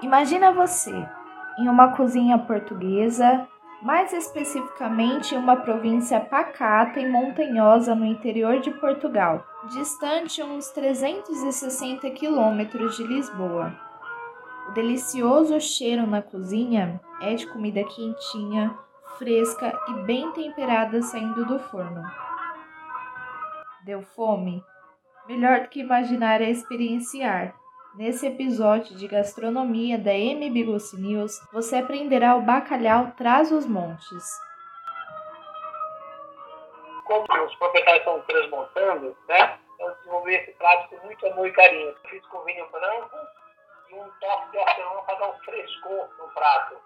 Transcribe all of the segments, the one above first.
Imagina você em uma cozinha portuguesa, mais especificamente em uma província pacata e montanhosa no interior de Portugal, distante uns 360 quilômetros de Lisboa. O delicioso cheiro na cozinha é de comida quentinha, fresca e bem temperada saindo do forno. Deu fome? Melhor do que imaginar é experienciar. Nesse episódio de gastronomia da MB Ghost News, você aprenderá o bacalhau traz os montes. Como os proprietários estão transmontando, né? Eu desenvolvi esse prato com muito amor e carinho. Fiz com vinho branco e um toque de hortelã para dar um frescor no prato.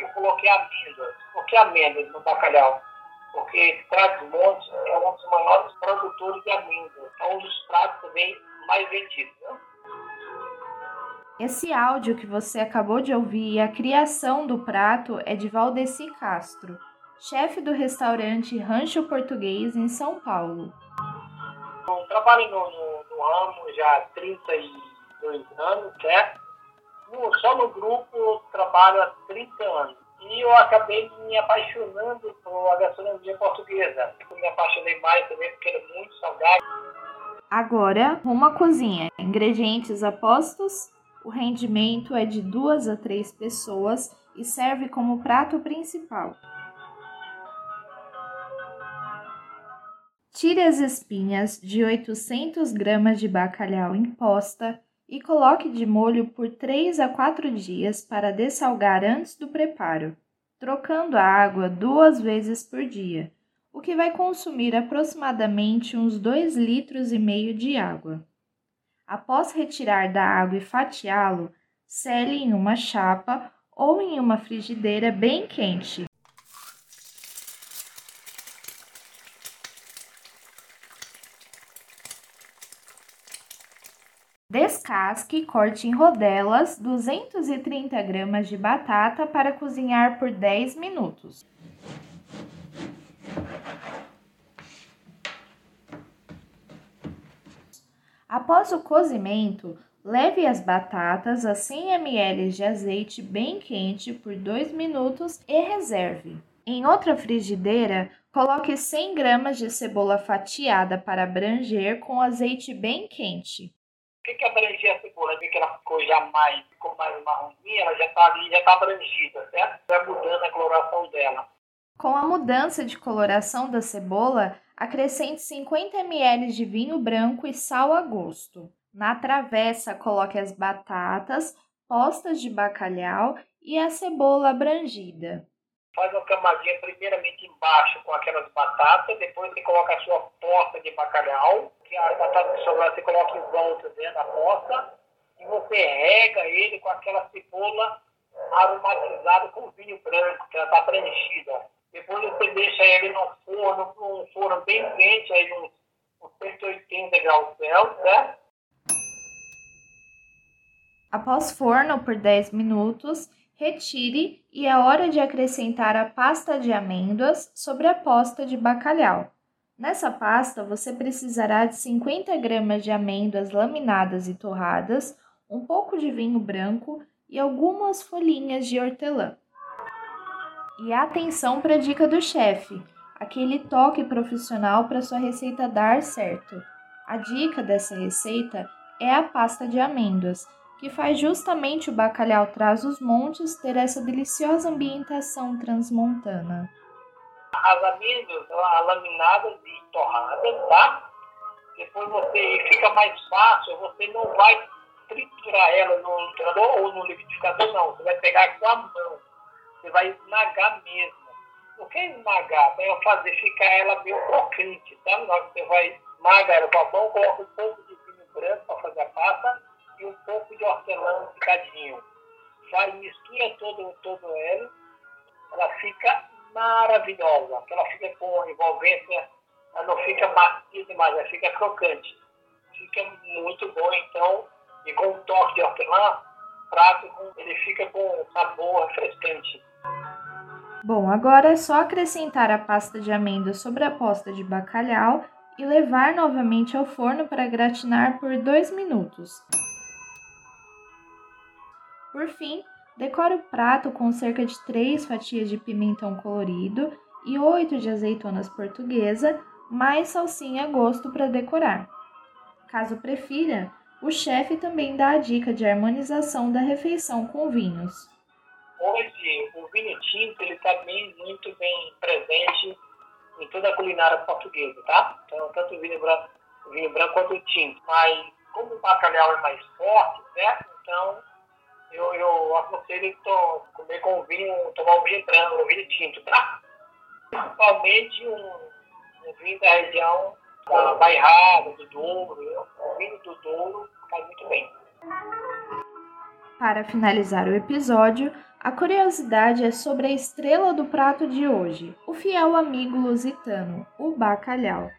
Eu coloquei amêndoas. Por que amêndoas no bacalhau? porque Trás-Montes é um dos maiores produtores de amêndoas. É um dos pratos também mais vendidos. Né? Esse áudio que você acabou de ouvir e a criação do prato é de Valdeci Castro, chefe do restaurante Rancho Português em São Paulo. Eu trabalho no, no, no ramo já há 32 anos, certo? No, só no grupo trabalho há 30 anos e eu acabei me apaixonando por a gastronomia portuguesa. Eu me apaixonei mais também porque era muito saudável. Agora, uma cozinha. Ingredientes apostos. O rendimento é de duas a três pessoas e serve como prato principal. Tire as espinhas de 800 gramas de bacalhau em posta e coloque de molho por 3 a 4 dias para dessalgar antes do preparo, trocando a água duas vezes por dia, o que vai consumir aproximadamente uns 2 litros e meio de água. Após retirar da água e fatiá-lo, sele em uma chapa ou em uma frigideira bem quente. Descasque e corte em rodelas 230 gramas de batata para cozinhar por 10 minutos. Após o cozimento, leve as batatas a 100 ml de azeite bem quente por 2 minutos e reserve. Em outra frigideira, coloque 100 gramas de cebola fatiada para abranger com azeite bem quente que, que abrangia a cebola? Vê que ela ficou já mais, ficou mais marronzinha, ela já está ali, já está abrangida, certo? Vai mudando a coloração dela. Com a mudança de coloração da cebola, acrescente 50 ml de vinho branco e sal a gosto. Na travessa, coloque as batatas, postas de bacalhau e a cebola abrangida. Faz uma camadinha primeiramente embaixo com aquelas batatas, depois você coloca a sua posta de bacalhau, que a batata que sobrar você coloca em volta dentro da posta, e você rega ele com aquela cebola aromatizada com vinho branco, que ela está preenchida. Depois você deixa ele no forno, num forno bem quente, aí uns, uns 180 graus Celsius, certo? Após forno por 10 minutos, retire e é hora de acrescentar a pasta de amêndoas sobre a posta de bacalhau. Nessa pasta, você precisará de 50 gramas de amêndoas laminadas e torradas, um pouco de vinho branco e algumas folhinhas de hortelã. E atenção para a dica do chefe, aquele toque profissional para sua receita dar certo. A dica dessa receita é a pasta de amêndoas, que faz justamente o bacalhau traz os montes ter essa deliciosa ambientação transmontana as amêndoas laminadas e torradas, tá? Depois você fica mais fácil, você não vai triturar ela no ou no liquidificador, não. Você vai pegar com a mão. Você vai esmagar mesmo. O que é esmagar? Vai fazer ficar ela meio crocante, tá? Você vai esmagar ela com a mão, coloca um pouco de vinho branco para fazer a pasta e um pouco de hortelã picadinho. Vai, mistura todo, todo ela, ela fica maravilhosa, ela fica com envolvência, ela não fica macia demais, ela fica crocante. Fica muito bom, então, e com um toque de hortelã, prato, ele fica com sabor refrescante. Bom, agora é só acrescentar a pasta de amêndoas sobre a posta de bacalhau e levar novamente ao forno para gratinar por 2 minutos. Por fim, decore o prato com cerca de 3 fatias de pimentão colorido e 8 de azeitonas portuguesa, mais salsinha a gosto para decorar. Caso prefira, o chefe também dá a dica de harmonização da refeição com vinhos. Hoje, o vinho tinto está bem, muito bem presente em toda a culinária portuguesa, tá? Então, tanto o vinho branco, o vinho branco quanto o tinto. Mas, como o bacalhau é mais forte, certo? Então, eu, eu aconselho to, comer com vinho, tomar um vinho branco, um vinho tinto, tá? Principalmente um, um vinho da região da Bairrada, do Douro. O vinho do Douro faz muito bem. Para finalizar o episódio, a curiosidade é sobre a estrela do prato de hoje, o fiel amigo lusitano, o bacalhau.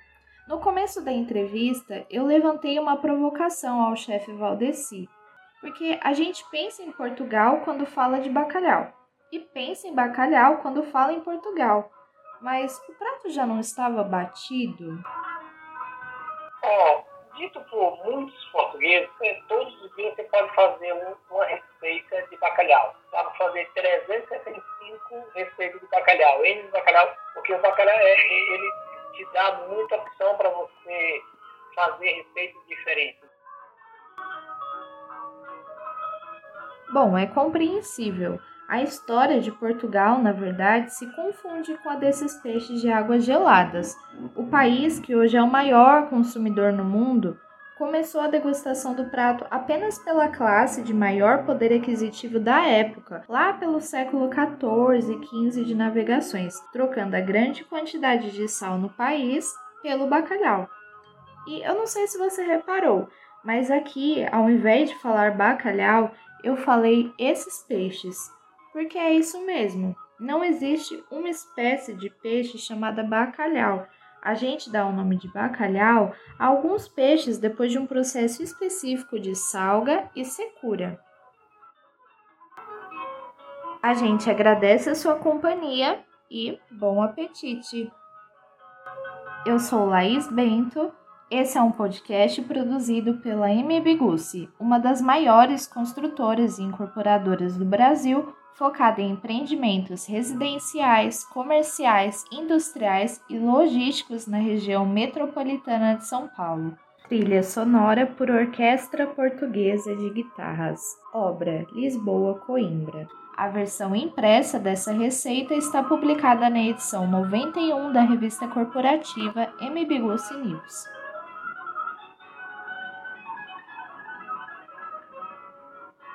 No começo da entrevista, eu levantei uma provocação ao chefe Valdeci, porque a gente pensa em Portugal quando fala de bacalhau e pensa em bacalhau quando fala em Portugal. Mas o prato já não estava batido? É, dito por muitos portugueses, né, todos os dias você pode fazer uma receita bacalhau. De bacalhau, porque o bacalhau é, ele te dá muita opção para você fazer receitas diferentes. Bom, é compreensível. A história de Portugal, na verdade, se confunde com a desses peixes de águas geladas. O país, que hoje é o maior consumidor no mundo, começou a degustação do prato apenas pela classe de maior poder aquisitivo da época, lá pelo século 14 e 15 de navegações, trocando a grande quantidade de sal no país pelo bacalhau. E eu não sei se você reparou, mas aqui, ao invés de falar bacalhau, eu falei esses peixes porque é isso mesmo. Não existe uma espécie de peixe chamada bacalhau. A gente dá o nome de bacalhau a alguns peixes depois de um processo específico de salga e secura. A gente agradece a sua companhia e bom apetite! Eu sou Laís Bento. Esse é um podcast produzido pela MB Gussi, uma das maiores construtoras e incorporadoras do Brasil focada em empreendimentos residenciais, comerciais, industriais e logísticos na região metropolitana de São Paulo. Trilha sonora por Orquestra Portuguesa de Guitarras. Obra Lisboa Coimbra. A versão impressa dessa receita está publicada na edição 91 da revista corporativa MBGUC News.